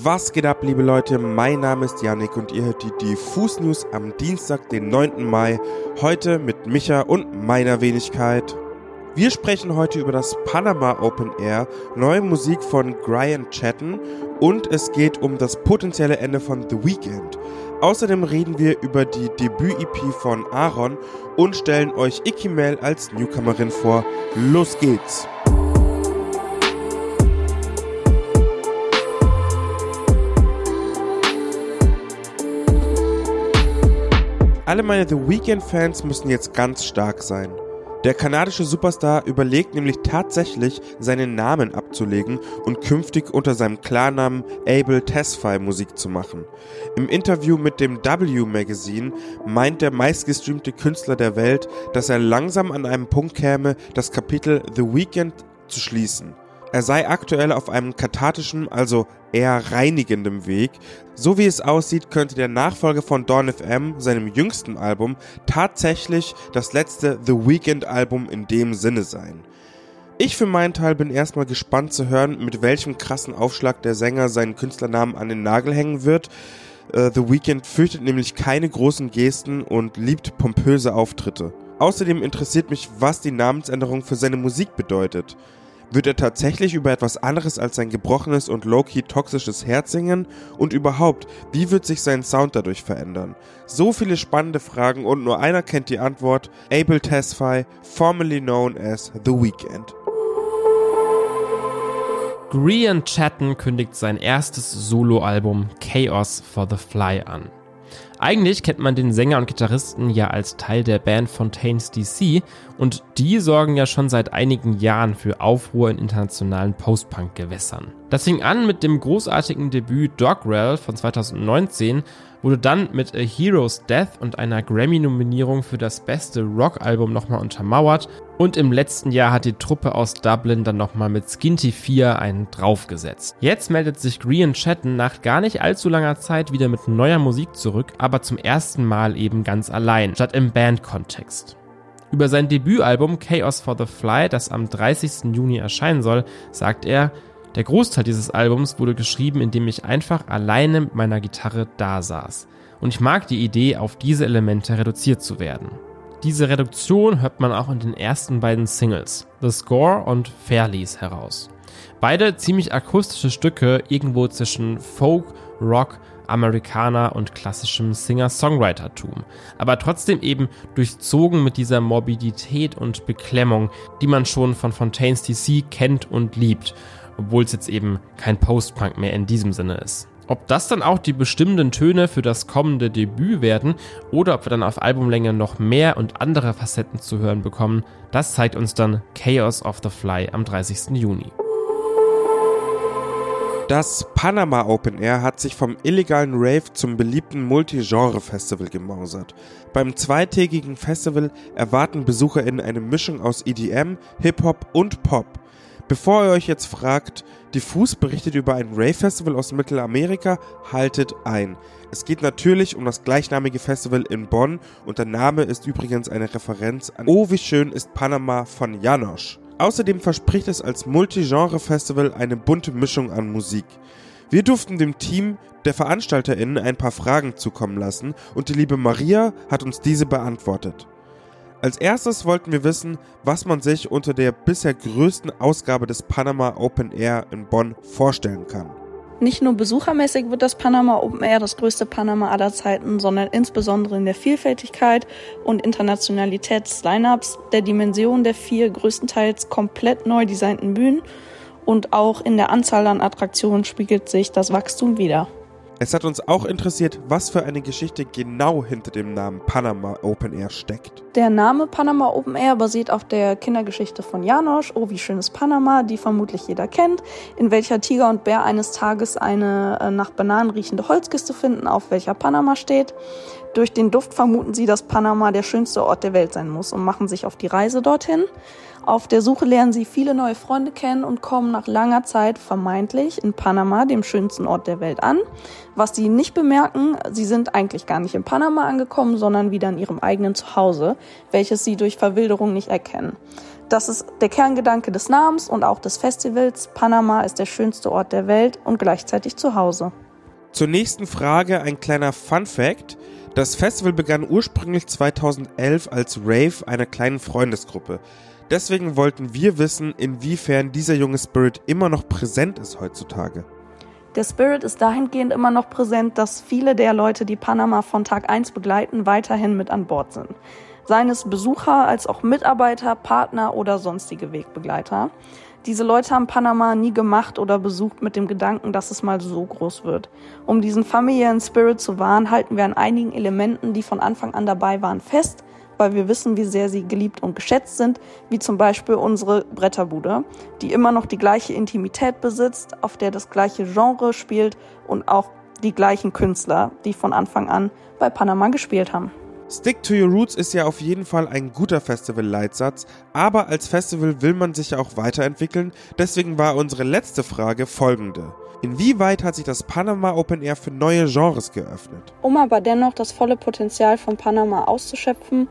Was geht ab, liebe Leute? Mein Name ist Yannick und ihr hört die Diffus News am Dienstag, den 9. Mai. Heute mit Micha und meiner Wenigkeit. Wir sprechen heute über das Panama Open Air, neue Musik von Brian Chatton und es geht um das potenzielle Ende von The Weeknd. Außerdem reden wir über die Debüt-EP von Aaron und stellen euch Ikimel als Newcomerin vor. Los geht's! Alle meine The Weeknd-Fans müssen jetzt ganz stark sein. Der kanadische Superstar überlegt nämlich tatsächlich, seinen Namen abzulegen und künftig unter seinem Klarnamen Abel Tesfaye Musik zu machen. Im Interview mit dem W Magazine meint der meistgestreamte Künstler der Welt, dass er langsam an einem Punkt käme, das Kapitel The Weeknd zu schließen. Er sei aktuell auf einem kathartischen, also eher reinigendem Weg. So wie es aussieht, könnte der Nachfolger von Dawn FM, seinem jüngsten Album, tatsächlich das letzte The Weeknd Album in dem Sinne sein. Ich für meinen Teil bin erstmal gespannt zu hören, mit welchem krassen Aufschlag der Sänger seinen Künstlernamen an den Nagel hängen wird. Uh, The Weeknd fürchtet nämlich keine großen Gesten und liebt pompöse Auftritte. Außerdem interessiert mich, was die Namensänderung für seine Musik bedeutet. Wird er tatsächlich über etwas anderes als sein gebrochenes und low-key toxisches Herz singen? Und überhaupt, wie wird sich sein Sound dadurch verändern? So viele spannende Fragen und nur einer kennt die Antwort. Abel Tesfaye, formerly known as The Weeknd. Grian Chatton kündigt sein erstes Soloalbum Chaos for the Fly an. Eigentlich kennt man den Sänger und Gitarristen ja als Teil der Band Fontaines DC und die sorgen ja schon seit einigen Jahren für Aufruhr in internationalen Post-Punk-Gewässern. Das fing an mit dem großartigen Debüt Dogrel von 2019 wurde dann mit A Hero's Death und einer Grammy-Nominierung für das beste Rock-Album nochmal untermauert und im letzten Jahr hat die Truppe aus Dublin dann nochmal mit Skinty 4 einen draufgesetzt. Jetzt meldet sich Grian Chatton nach gar nicht allzu langer Zeit wieder mit neuer Musik zurück, aber zum ersten Mal eben ganz allein, statt im Band-Kontext. Über sein Debütalbum Chaos for the Fly, das am 30. Juni erscheinen soll, sagt er, der Großteil dieses Albums wurde geschrieben, indem ich einfach alleine mit meiner Gitarre da saß. Und ich mag die Idee, auf diese Elemente reduziert zu werden. Diese Reduktion hört man auch in den ersten beiden Singles, The Score und Fairlies, heraus. Beide ziemlich akustische Stücke, irgendwo zwischen Folk, Rock, Amerikaner und klassischem Singer-Songwriter-Tum, aber trotzdem eben durchzogen mit dieser Morbidität und Beklemmung, die man schon von Fontaines DC kennt und liebt obwohl es jetzt eben kein Post-Punk mehr in diesem Sinne ist. Ob das dann auch die bestimmenden Töne für das kommende Debüt werden oder ob wir dann auf Albumlänge noch mehr und andere Facetten zu hören bekommen, das zeigt uns dann Chaos of the Fly am 30. Juni. Das Panama Open Air hat sich vom illegalen Rave zum beliebten Multigenre-Festival gemausert. Beim zweitägigen Festival erwarten BesucherInnen eine Mischung aus EDM, Hip-Hop und Pop. Bevor ihr euch jetzt fragt, Diffus berichtet über ein Rave-Festival aus Mittelamerika, haltet ein. Es geht natürlich um das gleichnamige Festival in Bonn und der Name ist übrigens eine Referenz an Oh, wie schön ist Panama von Janosch. Außerdem verspricht es als Multigenre-Festival eine bunte Mischung an Musik. Wir durften dem Team der VeranstalterInnen ein paar Fragen zukommen lassen und die liebe Maria hat uns diese beantwortet. Als erstes wollten wir wissen, was man sich unter der bisher größten Ausgabe des Panama Open Air in Bonn vorstellen kann. Nicht nur besuchermäßig wird das Panama Open Air das größte Panama aller Zeiten, sondern insbesondere in der Vielfältigkeit und Internationalität des Lineups, der Dimension der vier größtenteils komplett neu designten Bühnen und auch in der Anzahl an Attraktionen spiegelt sich das Wachstum wider. Es hat uns auch interessiert, was für eine Geschichte genau hinter dem Namen Panama Open Air steckt. Der Name Panama Open Air basiert auf der Kindergeschichte von Janosch, Oh wie schön ist Panama, die vermutlich jeder kennt, in welcher Tiger und Bär eines Tages eine äh, nach Bananen riechende Holzkiste finden, auf welcher Panama steht. Durch den Duft vermuten sie, dass Panama der schönste Ort der Welt sein muss und machen sich auf die Reise dorthin. Auf der Suche lernen sie viele neue Freunde kennen und kommen nach langer Zeit vermeintlich in Panama, dem schönsten Ort der Welt, an. Was sie nicht bemerken, sie sind eigentlich gar nicht in Panama angekommen, sondern wieder in ihrem eigenen Zuhause, welches sie durch Verwilderung nicht erkennen. Das ist der Kerngedanke des Namens und auch des Festivals. Panama ist der schönste Ort der Welt und gleichzeitig zu Hause. Zur nächsten Frage ein kleiner Fun Fact. Das Festival begann ursprünglich 2011 als Rave einer kleinen Freundesgruppe. Deswegen wollten wir wissen, inwiefern dieser junge Spirit immer noch präsent ist heutzutage. Der Spirit ist dahingehend immer noch präsent, dass viele der Leute, die Panama von Tag 1 begleiten, weiterhin mit an Bord sind. Seien es Besucher als auch Mitarbeiter, Partner oder sonstige Wegbegleiter. Diese Leute haben Panama nie gemacht oder besucht mit dem Gedanken, dass es mal so groß wird. Um diesen familiären Spirit zu wahren, halten wir an einigen Elementen, die von Anfang an dabei waren, fest, weil wir wissen, wie sehr sie geliebt und geschätzt sind, wie zum Beispiel unsere Bretterbude, die immer noch die gleiche Intimität besitzt, auf der das gleiche Genre spielt und auch die gleichen Künstler, die von Anfang an bei Panama gespielt haben. Stick to Your Roots ist ja auf jeden Fall ein guter Festival-Leitsatz, aber als Festival will man sich ja auch weiterentwickeln, deswegen war unsere letzte Frage folgende. Inwieweit hat sich das Panama Open Air für neue Genres geöffnet? Um aber dennoch das volle Potenzial von Panama auszuschöpfen,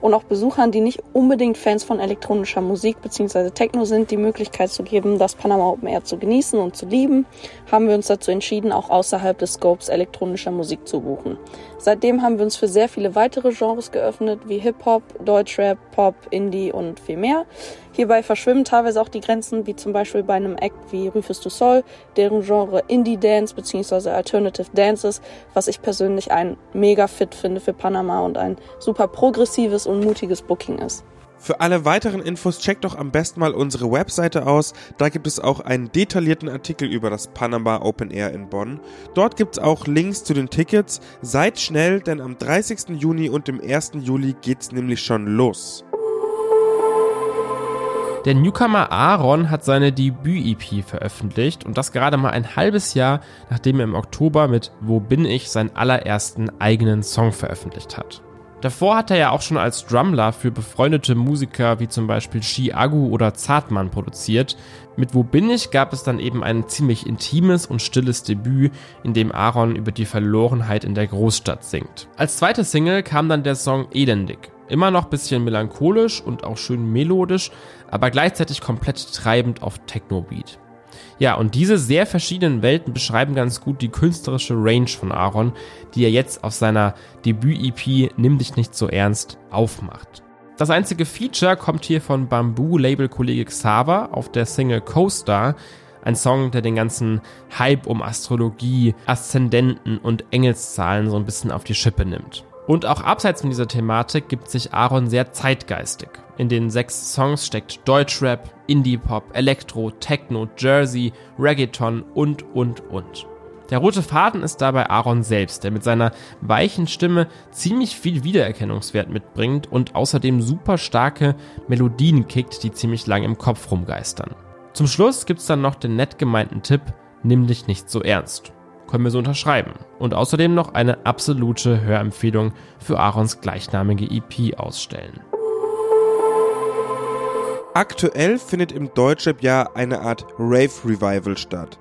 und auch Besuchern, die nicht unbedingt Fans von elektronischer Musik bzw. Techno sind, die Möglichkeit zu geben, das Panama Open Air zu genießen und zu lieben, haben wir uns dazu entschieden, auch außerhalb des Scopes elektronischer Musik zu buchen. Seitdem haben wir uns für sehr viele weitere Genres geöffnet, wie Hip-Hop, Deutschrap, Pop, Indie und viel mehr. Hierbei verschwimmen teilweise auch die Grenzen, wie zum Beispiel bei einem Act wie Rufus du Sol, deren Genre Indie Dance bzw. Alternative Dances, was ich persönlich ein mega fit finde für Panama und ein super progressives und mutiges Booking ist. Für alle weiteren Infos checkt doch am besten mal unsere Webseite aus. Da gibt es auch einen detaillierten Artikel über das Panama Open Air in Bonn. Dort gibt es auch Links zu den Tickets. Seid schnell, denn am 30. Juni und dem 1. Juli geht's nämlich schon los. Der Newcomer Aaron hat seine Debüt-EP veröffentlicht und das gerade mal ein halbes Jahr, nachdem er im Oktober mit Wo bin ich seinen allerersten eigenen Song veröffentlicht hat. Davor hat er ja auch schon als Drumler für befreundete Musiker wie zum Beispiel Shi Agu oder Zartmann produziert. Mit Wo bin ich gab es dann eben ein ziemlich intimes und stilles Debüt, in dem Aaron über die Verlorenheit in der Großstadt singt. Als zweite Single kam dann der Song Elendig. Immer noch bisschen melancholisch und auch schön melodisch, aber gleichzeitig komplett treibend auf Techno-Beat. Ja, und diese sehr verschiedenen Welten beschreiben ganz gut die künstlerische Range von Aaron, die er jetzt auf seiner Debüt-EP Nimm dich nicht so ernst aufmacht. Das einzige Feature kommt hier von Bamboo-Label-Kollege Xaver auf der Single Co-Star, ein Song, der den ganzen Hype um Astrologie, Aszendenten und Engelszahlen so ein bisschen auf die Schippe nimmt. Und auch abseits von dieser Thematik gibt sich Aaron sehr zeitgeistig. In den sechs Songs steckt Deutschrap, Indie-Pop, Elektro, Techno, Jersey, Reggaeton und, und, und. Der rote Faden ist dabei Aaron selbst, der mit seiner weichen Stimme ziemlich viel Wiedererkennungswert mitbringt und außerdem super starke Melodien kickt, die ziemlich lang im Kopf rumgeistern. Zum Schluss gibt's dann noch den nett gemeinten Tipp, nimm dich nicht so ernst können wir so unterschreiben. Und außerdem noch eine absolute Hörempfehlung für Aarons gleichnamige EP ausstellen. Aktuell findet im Deutschrap ja eine Art Rave-Revival statt.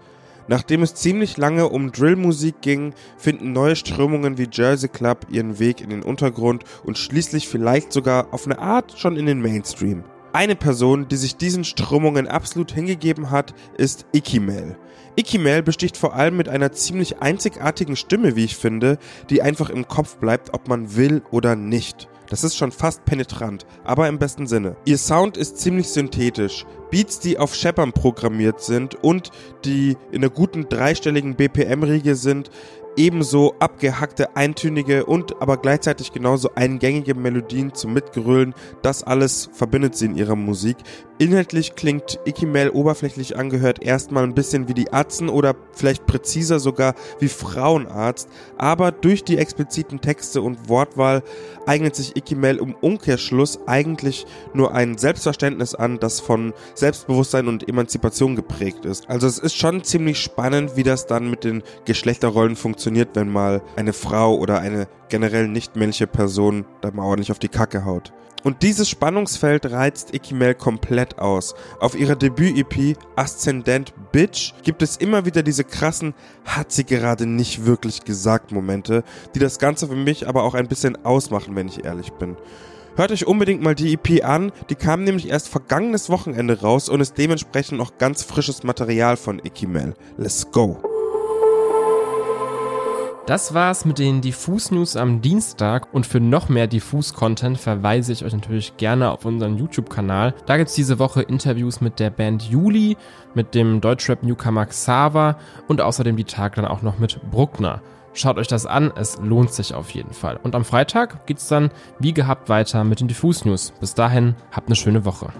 Nachdem es ziemlich lange um Drillmusik ging, finden neue Strömungen wie Jersey Club ihren Weg in den Untergrund und schließlich vielleicht sogar auf eine Art schon in den Mainstream. Eine Person, die sich diesen Strömungen absolut hingegeben hat, ist Ikimel. Ikimel besticht vor allem mit einer ziemlich einzigartigen Stimme, wie ich finde, die einfach im Kopf bleibt, ob man will oder nicht. Das ist schon fast penetrant, aber im besten Sinne. Ihr Sound ist ziemlich synthetisch. Beats, die auf Shepard programmiert sind und die in einer guten dreistelligen BPM-Riege sind, ebenso abgehackte, eintönige und aber gleichzeitig genauso eingängige Melodien zum Mitgerüllen, das alles verbindet sie in ihrer Musik. Inhaltlich klingt Ikimel oberflächlich angehört erstmal ein bisschen wie die Atzen oder vielleicht präziser sogar wie Frauenarzt, aber durch die expliziten Texte und Wortwahl eignet sich Ikimel im Umkehrschluss eigentlich nur ein Selbstverständnis an, das von Selbstbewusstsein und Emanzipation geprägt ist. Also es ist schon ziemlich spannend, wie das dann mit den Geschlechterrollen funktioniert, wenn mal eine Frau oder eine generell nicht männliche Person da mal ordentlich auf die Kacke haut. Und dieses Spannungsfeld reizt Ikimel komplett aus. Auf ihrer Debüt-EP Aszendent Bitch gibt es immer wieder diese krassen, hat sie gerade nicht wirklich gesagt Momente, die das Ganze für mich aber auch ein bisschen ausmachen, wenn ich ehrlich bin. Hört euch unbedingt mal die EP an, die kam nämlich erst vergangenes Wochenende raus und ist dementsprechend noch ganz frisches Material von Ikimel. Let's go! Das war's mit den Diffus-News am Dienstag und für noch mehr Diffus-Content verweise ich euch natürlich gerne auf unseren YouTube-Kanal. Da gibt's diese Woche Interviews mit der Band Juli, mit dem Deutschrap-Newcomer Xaver und außerdem die Tag dann auch noch mit Bruckner. Schaut euch das an, es lohnt sich auf jeden Fall. Und am Freitag geht's dann wie gehabt weiter mit den Diffus-News. Bis dahin, habt eine schöne Woche.